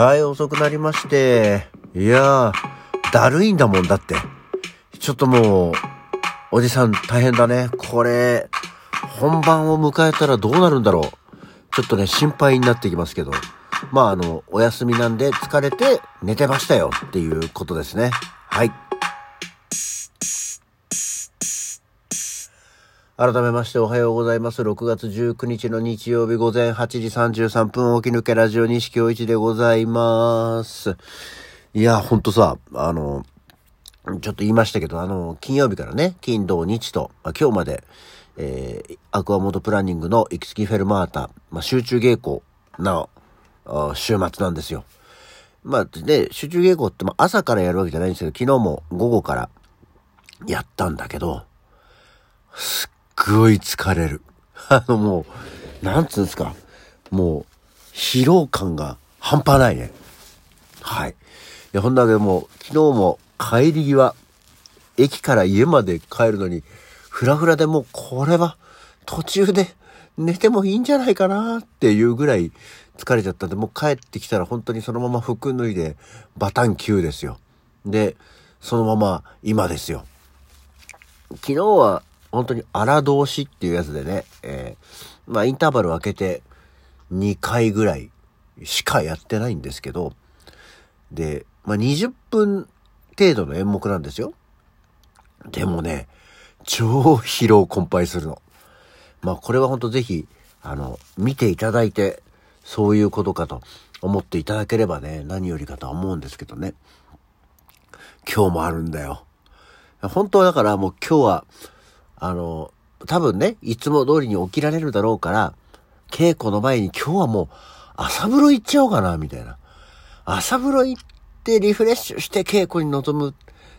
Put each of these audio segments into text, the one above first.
はい、遅くなりまして。いやー、だるいんだもんだって。ちょっともう、おじさん大変だね。これ、本番を迎えたらどうなるんだろう。ちょっとね、心配になってきますけど。まあ、あの、お休みなんで疲れて寝てましたよっていうことですね。はい。改めましておはようございます。6月19日の日曜日午前8時33分起き抜けラジオ西京一でございます。いや、ほんとさ、あの、ちょっと言いましたけど、あの、金曜日からね、金土日と、今日まで、えー、アクアモードプランニングの行きつきフェルマータ、まあ、集中稽古のあ週末なんですよ。まあ、で、集中稽古って、まあ、朝からやるわけじゃないんですけど、昨日も午後からやったんだけど、すっごい疲れる。あのもう、なんつうんですか。もう、疲労感が半端ないね。はい。いや、ほんだけどもう、昨日も帰り際、駅から家まで帰るのに、ふらふらでもうこれは途中で寝てもいいんじゃないかなっていうぐらい疲れちゃったんで、もう帰ってきたら本当にそのまま服脱いでバタン級ですよ。で、そのまま今ですよ。昨日は本当に荒通しっていうやつでね、えー、まあインターバル分けて2回ぐらいしかやってないんですけど、で、まあ20分程度の演目なんですよ。でもね、超疲労困憊するの。まあこれは本当ぜひ、あの、見ていただいて、そういうことかと思っていただければね、何よりかとは思うんですけどね。今日もあるんだよ。本当はだからもう今日は、あの、多分ね、いつも通りに起きられるだろうから、稽古の前に今日はもう朝風呂行っちゃおうかな、みたいな。朝風呂行ってリフレッシュして稽古に臨む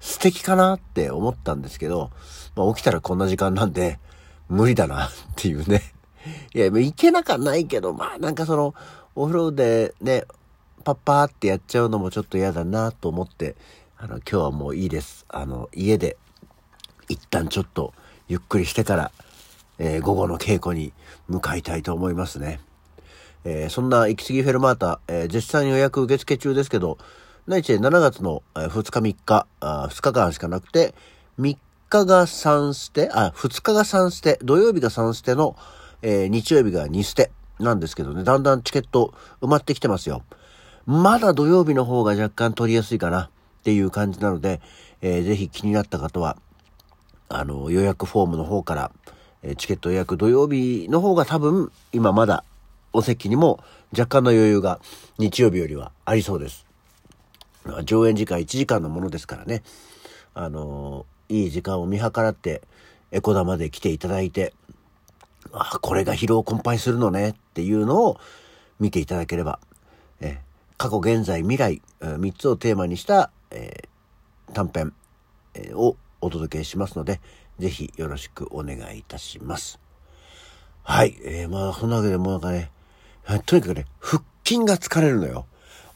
素敵かなって思ったんですけど、まあ起きたらこんな時間なんで、無理だなっていうね。いや、もう行けなかないけど、まあなんかその、お風呂でね、パッパーってやっちゃうのもちょっと嫌だなと思って、あの、今日はもういいです。あの、家で、一旦ちょっと、ゆっくりしてから、えー、午後の稽古に向かいたいと思いますね。えー、そんな行き過ぎフェルマータ、えー、絶賛予約受付中ですけど、内地で7月の2日3日、あ2日間しかなくて、3日が3ステ、あ、2日が3ステ、土曜日が3ステの、えー、日曜日が2ステなんですけどね、だんだんチケット埋まってきてますよ。まだ土曜日の方が若干取りやすいかなっていう感じなので、えー、ぜひ気になった方は、あの、予約フォームの方から、え、チケット予約土曜日の方が多分、今まだお席にも若干の余裕が日曜日よりはありそうです。上演時間1時間のものですからね。あの、いい時間を見計らって、エコダまで来ていただいて、あ、これが疲労困憊するのねっていうのを見ていただければ、え過去、現在、未来、3つをテーマにした、えー、短編、え、をお届けしますので、ぜひよろしくお願いいたします。はい。えー、まあ、そんなわけでもうなんかね、とにかくね、腹筋が疲れるのよ。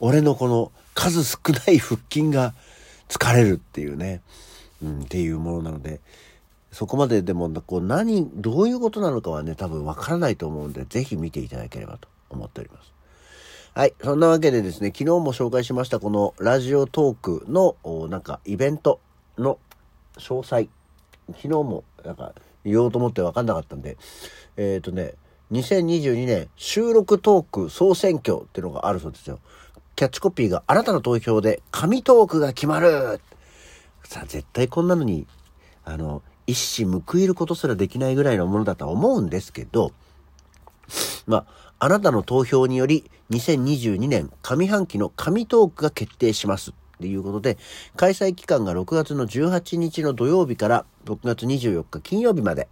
俺のこの数少ない腹筋が疲れるっていうね、うん、っていうものなので、そこまででも、こう何、どういうことなのかはね、多分わからないと思うんで、ぜひ見ていただければと思っております。はい。そんなわけでですね、昨日も紹介しましたこのラジオトークの、なんかイベントの詳細。昨日もなんか言おうと思って分かんなかったんで、えっ、ー、とね、2022年収録トーク総選挙っていうのがあるそうですよ。キャッチコピーがあなたの投票で神トークが決まるさあ、絶対こんなのに、あの、一矢報いることすらできないぐらいのものだとは思うんですけど、まあ、あなたの投票により2022年上半期の神トークが決定します。っていうことで、開催期間が6月の18日の土曜日から6月24日金曜日まで。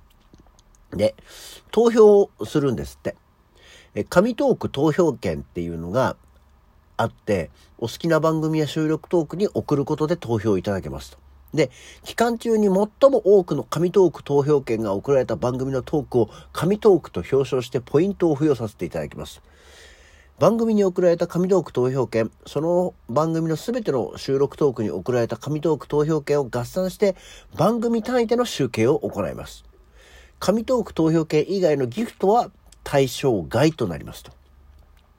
で、投票をするんですって。え、神トーク投票権っていうのがあって、お好きな番組や収録トークに送ることで投票いただけますと。で、期間中に最も多くの神トーク投票権が送られた番組のトークを神トークと表彰してポイントを付与させていただきます。番組に送られた神トーク投票権、その番組のすべての収録トークに送られた神トーク投票権を合算して番組単位での集計を行います。神トーク投票権以外のギフトは対象外となりますと。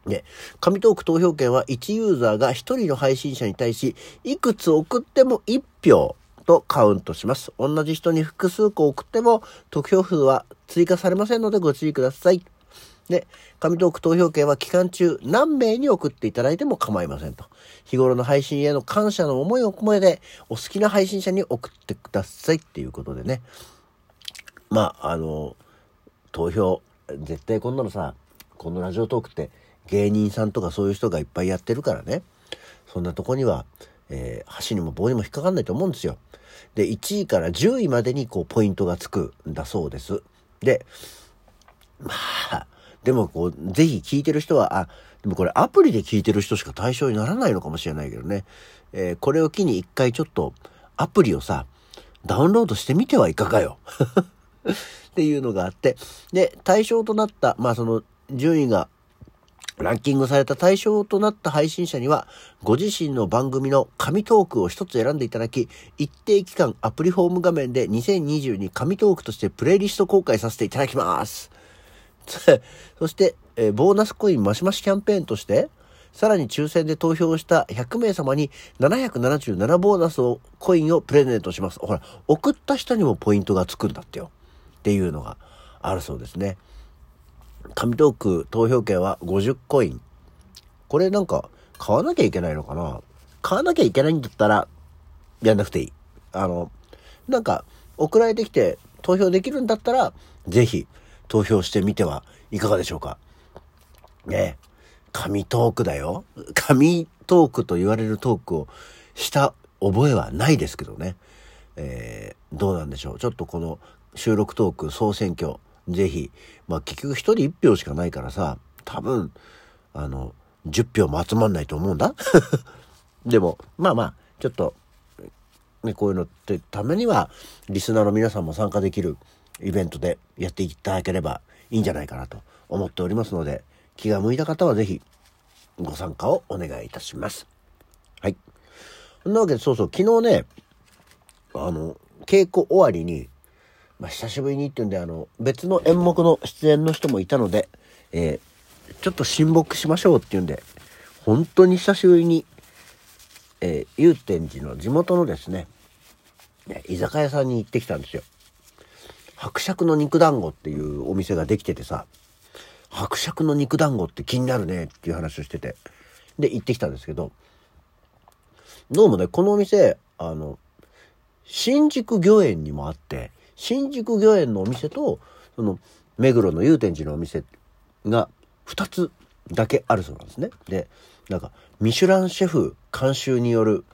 で、紙トーク投票権は1ユーザーが1人の配信者に対し、いくつ送っても1票とカウントします。同じ人に複数個送っても、得票数は追加されませんのでご注意ください。で、紙トーク投票権は期間中何名に送っていただいても構いませんと。日頃の配信への感謝の思いを込めて、お好きな配信者に送ってくださいっていうことでね。まあ、あの、投票、絶対こんなのさ、このラジオトークって芸人さんとかそういう人がいっぱいやってるからね。そんなとこには、えー、箸にも棒にも引っかかんないと思うんですよ。で、1位から10位までにこうポイントがつくんだそうです。で、まあ、でもこう、ぜひ聞いてる人は、あ、でもこれアプリで聞いてる人しか対象にならないのかもしれないけどね。えー、これを機に一回ちょっとアプリをさ、ダウンロードしてみてはいかがよ。っていうのがあって、で、対象となった、まあその順位がランキングされた対象となった配信者には、ご自身の番組の紙トークを一つ選んでいただき、一定期間アプリフォーム画面で2022紙トークとしてプレイリスト公開させていただきます。そして、えー、ボーナスコインマシマシキャンペーンとして、さらに抽選で投票した100名様に777ボーナスを、コインをプレゼントします。ほら、送った人にもポイントがつくんだってよ。っていうのがあるそうですね。紙トーク投票券は50コイン。これなんか買わなきゃいけないのかな？買わなきゃいけないんだったらやんなくていい。あの、なんか送られてきて投票できるんだったらぜひ投票してみてはいかがでしょうか？ね紙トークだよ。紙トークと言われるトークをした覚えはないですけどね。えー、どうなんでしょう？ちょっとこの収録トーク総選挙ぜひ、まあ結局一人一票しかないからさ、多分、あの、10票も集まんないと思うんだ。でも、まあまあ、ちょっと、ね、こういうのってためには、リスナーの皆さんも参加できるイベントでやっていただければいいんじゃないかなと思っておりますので、気が向いた方はぜひご参加をお願いいたします。はい。そんなわけで、そうそう、昨日ね、あの、稽古終わりに、まあ、久しぶりにっていうんで、あの、別の演目の出演の人もいたので、えー、ちょっと親睦しましょうっていうんで、本当に久しぶりに、えー、祐天寺の地元のですね、居酒屋さんに行ってきたんですよ。伯爵の肉団子っていうお店ができててさ、伯爵の肉団子って気になるねっていう話をしてて、で、行ってきたんですけど、どうもね、このお店、あの、新宿御苑にもあって、新宿御苑のお店と、その、目黒の祐天寺のお店が2つだけあるそうなんですね。で、なんか、ミシュランシェフ監修による、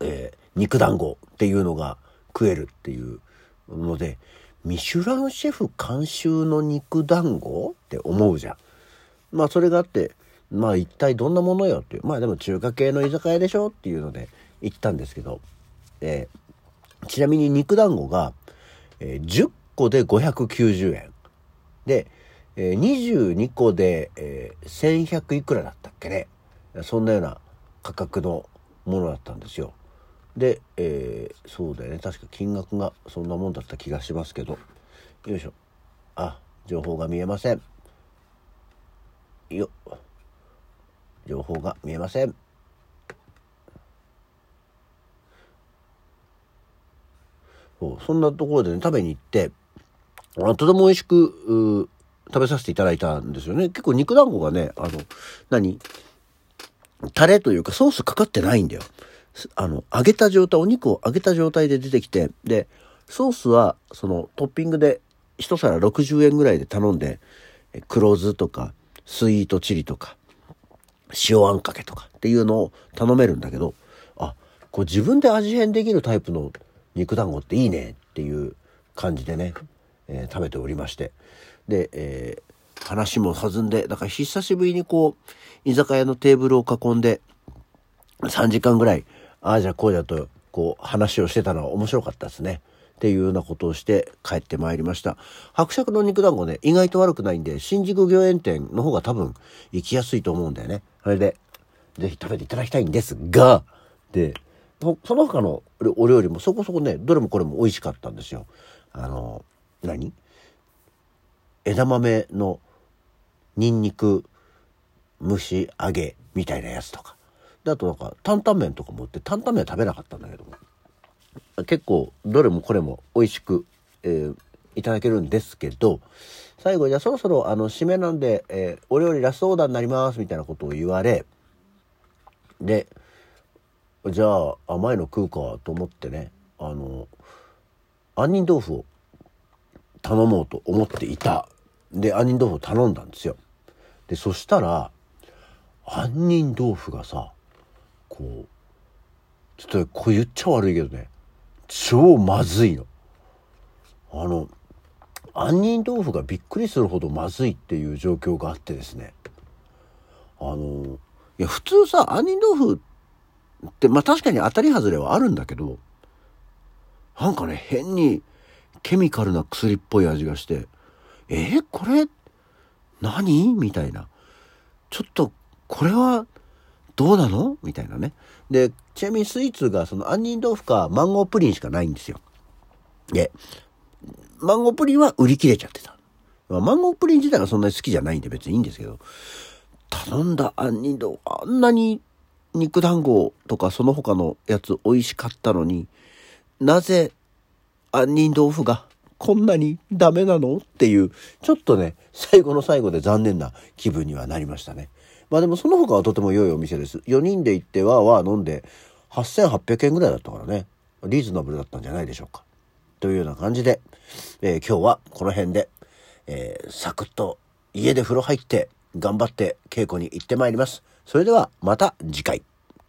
えー、肉団子っていうのが食えるっていうので、ミシュランシェフ監修の肉団子って思うじゃん。まあそれがあって、まあ一体どんなものよっていう。まあでも中華系の居酒屋でしょっていうので行ったんですけど、えー、ちなみに肉団子がえー、10個で590円。で、えー、22個で、えー、1100いくらだったっけね。そんなような価格のものだったんですよ。で、えー、そうだよね。確か金額がそんなもんだった気がしますけど。よいしょ。あ、情報が見えません。よ。情報が見えません。そうそんなところでね、食べに行って、あとても美味しく、食べさせていただいたんですよね。結構肉団子がね、あの、何？タレというかソースかかってないんだよ。あの、揚げた状態、お肉を揚げた状態で出てきて、で、ソースは、そのトッピングで一皿60円ぐらいで頼んで、黒酢とか、スイートチリとか、塩あんかけとかっていうのを頼めるんだけど、あ、こう自分で味変できるタイプの肉団子っていいねっていう感じでね、えー、食べておりまして。で、えー、話も弾んでだから久しぶりにこう居酒屋のテーブルを囲んで3時間ぐらいああじゃこうだとこう話をしてたのは面白かったですね。っていうようなことをして帰ってまいりました。伯爵の肉団子ね、意外と悪くないんで、新宿御苑店の方が多分行きやすいと思うんだよね。それで、ぜひ食べていただきたいんですが、で、その他のお料理もそこそこねどれもこれも美味しかったんですよ。あの何？枝豆のにんにく蒸し揚げみたいなやつとか。で、あとなんか担々麺とかも売って担々麺は食べなかったんだけど。結構どれもこれも美味しく、えー、いただけるんですけど、最後じゃあそろそろあの締めなんで、えー、お料理ラストオーダーになりますみたいなことを言われ、で、じゃあ甘いの食うかと思ってね、あの、杏仁豆腐を頼もうと思っていた。で、杏仁豆腐を頼んだんですよ。で、そしたら、杏仁豆腐がさ、こう、ちょっとこう言っちゃ悪いけどね、超まずいの。あの、杏仁豆腐がびっくりするほどまずいっていう状況があってですね。あの、いや、普通さ、杏仁豆腐って、まあ確かに当たり外れはあるんだけど、なんかね、変にケミカルな薬っぽい味がして、えー、これ、何？みたいな。ちょっと、これは、どうなの？みたいなね。で、ちなみにスイーツがその杏仁豆腐かマンゴープリンしかないんですよ。で、マンゴープリンは売り切れちゃってた。まあ、マンゴープリン自体がそんなに好きじゃないんで別にいいんですけど、頼んだ杏仁豆腐、あんなに肉団子とかその他のやつ美味しかったのに、なぜ杏仁豆腐がこんなにダメなの？っていう、ちょっとね、最後の最後で残念な気分にはなりましたね。まあでもその他はとても良いお店です。4人で行ってわーわー飲んで8800円ぐらいだったからね、リーズナブルだったんじゃないでしょうか。というような感じで、えー、今日はこの辺で、えー、サクッと家で風呂入って頑張って稽古に行ってまいります。それではまた次回。